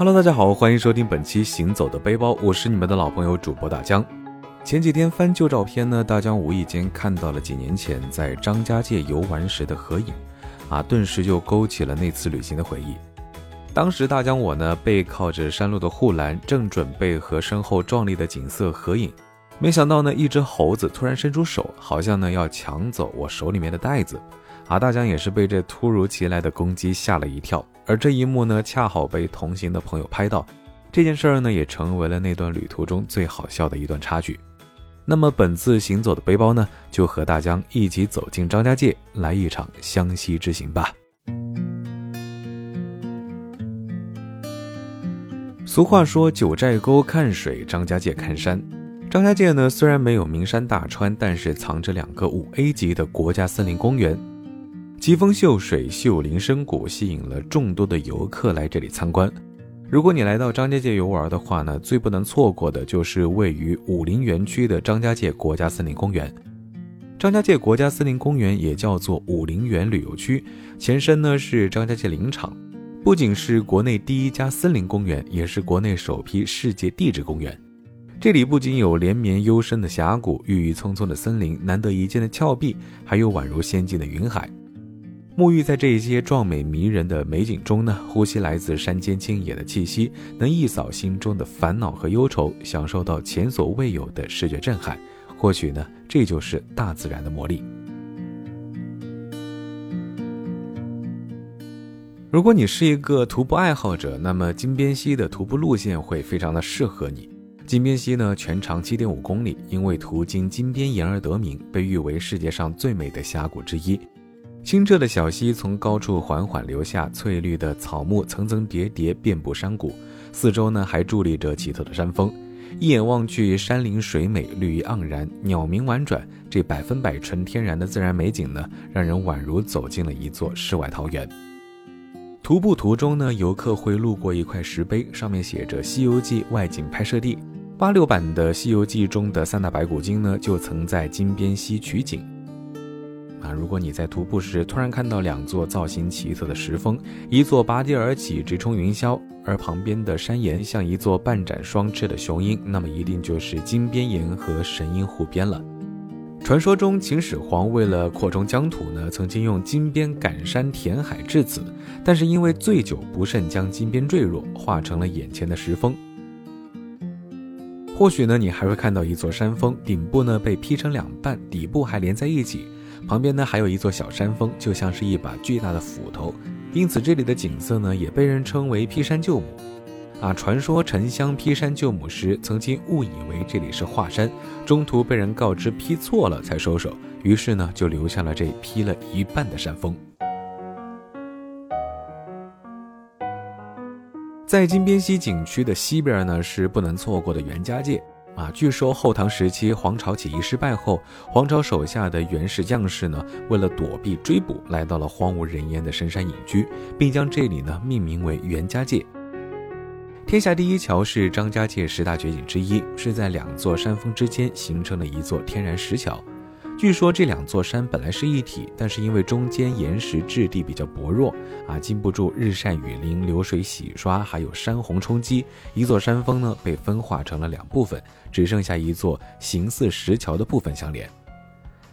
Hello，大家好，欢迎收听本期《行走的背包》，我是你们的老朋友主播大江。前几天翻旧照片呢，大江无意间看到了几年前在张家界游玩时的合影，啊，顿时就勾起了那次旅行的回忆。当时大江我呢背靠着山路的护栏，正准备和身后壮丽的景色合影，没想到呢，一只猴子突然伸出手，好像呢要抢走我手里面的袋子。啊，大江也是被这突如其来的攻击吓了一跳，而这一幕呢，恰好被同行的朋友拍到，这件事儿呢，也成为了那段旅途中最好笑的一段插曲。那么本次行走的背包呢，就和大江一起走进张家界，来一场湘西之行吧。俗话说，九寨沟看水，张家界看山。张家界呢，虽然没有名山大川，但是藏着两个五 A 级的国家森林公园。奇峰秀水、秀林深谷，吸引了众多的游客来这里参观。如果你来到张家界游玩的话呢，最不能错过的就是位于武陵园区的张家界国家森林公园。张家界国家森林公园也叫做武陵园旅游区，前身呢是张家界林场，不仅是国内第一家森林公园，也是国内首批世界地质公园。这里不仅有连绵幽深的峡谷、郁郁葱葱的森林、难得一见的峭壁，还有宛如仙境的云海。沐浴在这些壮美迷人的美景中呢，呼吸来自山间清野的气息，能一扫心中的烦恼和忧愁，享受到前所未有的视觉震撼。或许呢，这就是大自然的魔力。如果你是一个徒步爱好者，那么金边溪的徒步路线会非常的适合你。金边溪呢，全长七点五公里，因为途经金边岩而得名，被誉为世界上最美的峡谷之一。清澈的小溪从高处缓缓流下，翠绿的草木层层叠叠遍布山谷，四周呢还伫立着奇特的山峰。一眼望去，山林水美，绿意盎然，鸟鸣婉转，这百分百纯天然的自然美景呢，让人宛如走进了一座世外桃源。徒步途中呢，游客会路过一块石碑，上面写着《西游记》外景拍摄地。八六版的《西游记》中的三打白骨精呢，就曾在金鞭溪取景。啊，如果你在徒步时突然看到两座造型奇特的石峰，一座拔地而起直冲云霄，而旁边的山岩像一座半展双翅的雄鹰，那么一定就是金边岩和神鹰护边了。传说中秦始皇为了扩充疆土呢，曾经用金边赶山填海至此，但是因为醉酒不慎将金边坠落，化成了眼前的石峰。或许呢，你还会看到一座山峰，顶部呢被劈成两半，底部还连在一起。旁边呢还有一座小山峰，就像是一把巨大的斧头，因此这里的景色呢也被人称为劈山救母。啊，传说沉香劈山救母时，曾经误以为这里是华山，中途被人告知劈错了才收手，于是呢就留下了这劈了一半的山峰。在金鞭溪景区的西边呢是不能错过的袁家界。啊，据说后唐时期黄巢起义失败后，黄巢手下的袁氏将士呢，为了躲避追捕，来到了荒无人烟的深山隐居，并将这里呢命名为袁家界。天下第一桥是张家界十大绝景之一，是在两座山峰之间形成了一座天然石桥。据说这两座山本来是一体，但是因为中间岩石质地比较薄弱，啊，经不住日晒雨淋、流水洗刷，还有山洪冲击，一座山峰呢被分化成了两部分，只剩下一座形似石桥的部分相连。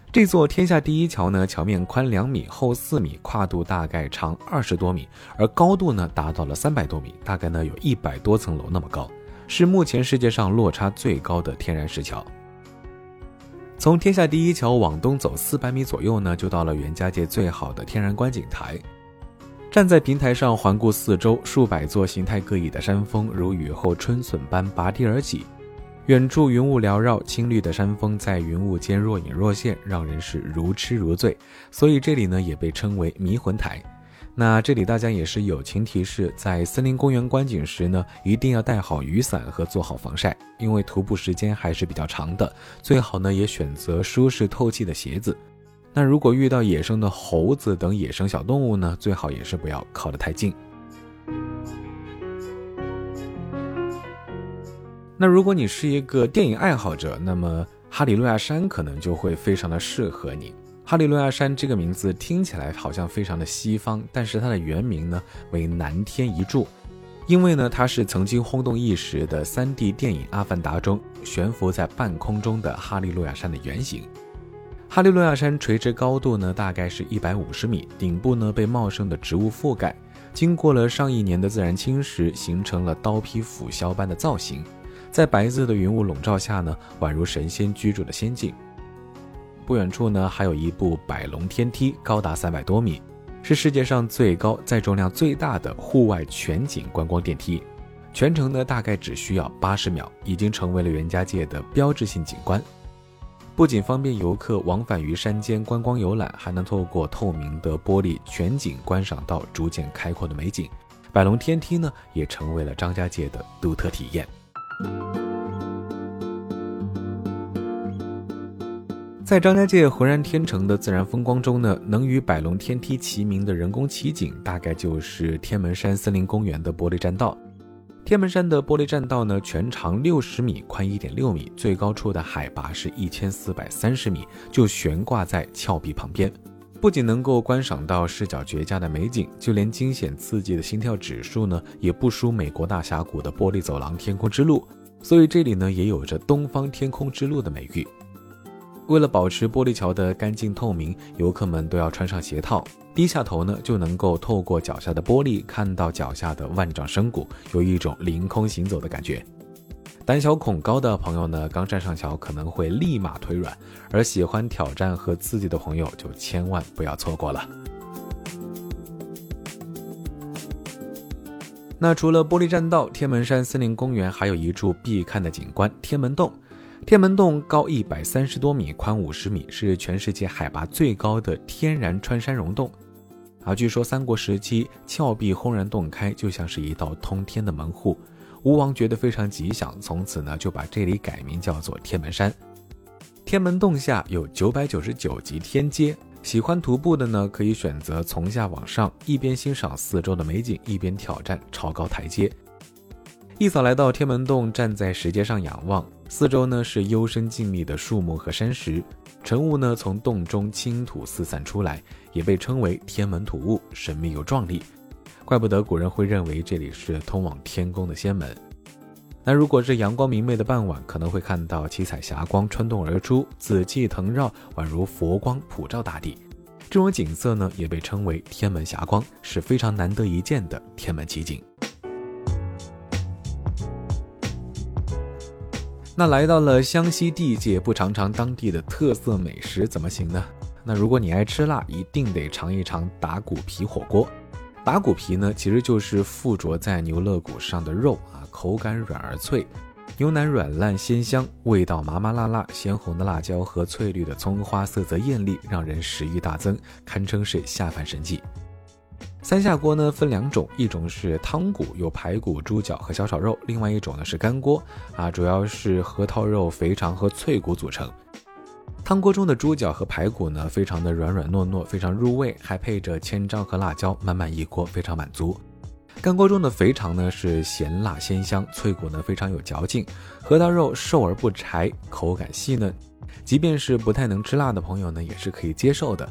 这座天下第一桥呢，桥面宽两米，厚四米，跨度大概长二十多米，而高度呢达到了三百多米，大概呢有一百多层楼那么高，是目前世界上落差最高的天然石桥。从天下第一桥往东走四百米左右呢，就到了袁家界最好的天然观景台。站在平台上环顾四周，数百座形态各异的山峰如雨后春笋般拔地而起，远处云雾缭绕，青绿的山峰在云雾间若隐若现，让人是如痴如醉。所以这里呢，也被称为迷魂台。那这里大家也是友情提示，在森林公园观景时呢，一定要带好雨伞和做好防晒，因为徒步时间还是比较长的，最好呢也选择舒适透气的鞋子。那如果遇到野生的猴子等野生小动物呢，最好也是不要靠得太近。那如果你是一个电影爱好者，那么哈里路亚山可能就会非常的适合你。哈利路亚山这个名字听起来好像非常的西方，但是它的原名呢为南天一柱。因为呢，它是曾经轰动一时的 3D 电影《阿凡达》中悬浮在半空中的哈利路亚山的原型。哈利路亚山垂直高度呢，大概是一百五十米，顶部呢被茂盛的植物覆盖，经过了上亿年的自然侵蚀，形成了刀劈斧削般的造型。在白色的云雾笼罩下呢，宛如神仙居住的仙境。不远处呢，还有一部百龙天梯，高达三百多米。是世界上最高、载重量最大的户外全景观光电梯，全程呢大概只需要八十秒，已经成为了袁家界的标志性景观。不仅方便游客往返于山间观光游览，还能透过透明的玻璃全景观赏到逐渐开阔的美景。百龙天梯呢，也成为了张家界的独特体验。在张家界浑然天成的自然风光中呢，能与百龙天梯齐名的人工奇景，大概就是天门山森林公园的玻璃栈道。天门山的玻璃栈道呢，全长六十米，宽一点六米，最高处的海拔是一千四百三十米，就悬挂在峭壁旁边。不仅能够观赏到视角绝佳的美景，就连惊险刺激的心跳指数呢，也不输美国大峡谷的玻璃走廊天空之路。所以这里呢，也有着东方天空之路的美誉。为了保持玻璃桥的干净透明，游客们都要穿上鞋套，低下头呢就能够透过脚下的玻璃看到脚下的万丈深谷，有一种凌空行走的感觉。胆小恐高的朋友呢，刚站上桥可能会立马腿软，而喜欢挑战和刺激的朋友就千万不要错过了。那除了玻璃栈道，天门山森林公园还有一处必看的景观——天门洞。天门洞高一百三十多米，宽五十米，是全世界海拔最高的天然穿山溶洞。啊，据说三国时期峭壁轰然洞开，就像是一道通天的门户。吴王觉得非常吉祥，从此呢就把这里改名叫做天门山。天门洞下有九百九十九级天阶，喜欢徒步的呢可以选择从下往上，一边欣赏四周的美景，一边挑战超高台阶。一早来到天门洞，站在石阶上仰望。四周呢是幽深静谧的树木和山石，晨雾呢从洞中倾吐四散出来，也被称为天门吐雾，神秘又壮丽。怪不得古人会认为这里是通往天宫的仙门。那如果是阳光明媚的傍晚，可能会看到七彩霞光穿洞而出，紫气腾绕，宛如佛光普照大地。这种景色呢也被称为天门霞光，是非常难得一见的天门奇景。那来到了湘西地界，不尝尝当地的特色美食怎么行呢？那如果你爱吃辣，一定得尝一尝打骨皮火锅。打骨皮呢，其实就是附着在牛肋骨上的肉啊，口感软而脆，牛腩软烂鲜香，味道麻麻辣辣，鲜红的辣椒和翠绿的葱花，色泽艳丽，让人食欲大增，堪称是下饭神器。三下锅呢分两种，一种是汤骨，有排骨、猪脚和小炒肉；另外一种呢是干锅，啊，主要是核桃肉、肥肠和脆骨组成。汤锅中的猪脚和排骨呢，非常的软软糯糯，非常入味，还配着千张和辣椒，满满一锅，非常满足。干锅中的肥肠呢是咸辣鲜香，脆骨呢非常有嚼劲，核桃肉瘦而不柴，口感细嫩，即便是不太能吃辣的朋友呢，也是可以接受的。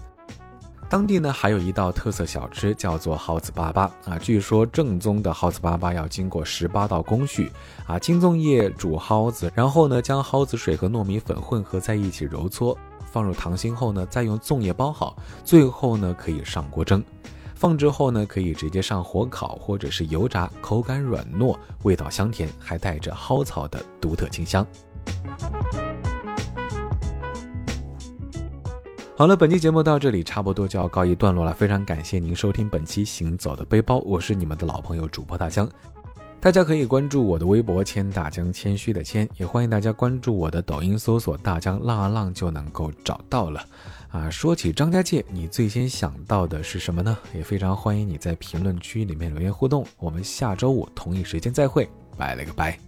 当地呢还有一道特色小吃叫做蒿子粑粑啊，据说正宗的蒿子粑粑要经过十八道工序啊，青粽叶煮蒿子，然后呢将蒿子水和糯米粉混合在一起揉搓，放入糖心后呢再用粽叶包好，最后呢可以上锅蒸，放置后呢可以直接上火烤或者是油炸，口感软糯，味道香甜，还带着蒿草的独特清香。好了，本期节目到这里差不多就要告一段落了。非常感谢您收听本期《行走的背包》，我是你们的老朋友主播大江。大家可以关注我的微博“谦大江”，谦虚的谦，也欢迎大家关注我的抖音，搜索“大江浪啊浪”就能够找到了。啊，说起张家界，你最先想到的是什么呢？也非常欢迎你在评论区里面留言互动。我们下周五同一时间再会，拜了个拜。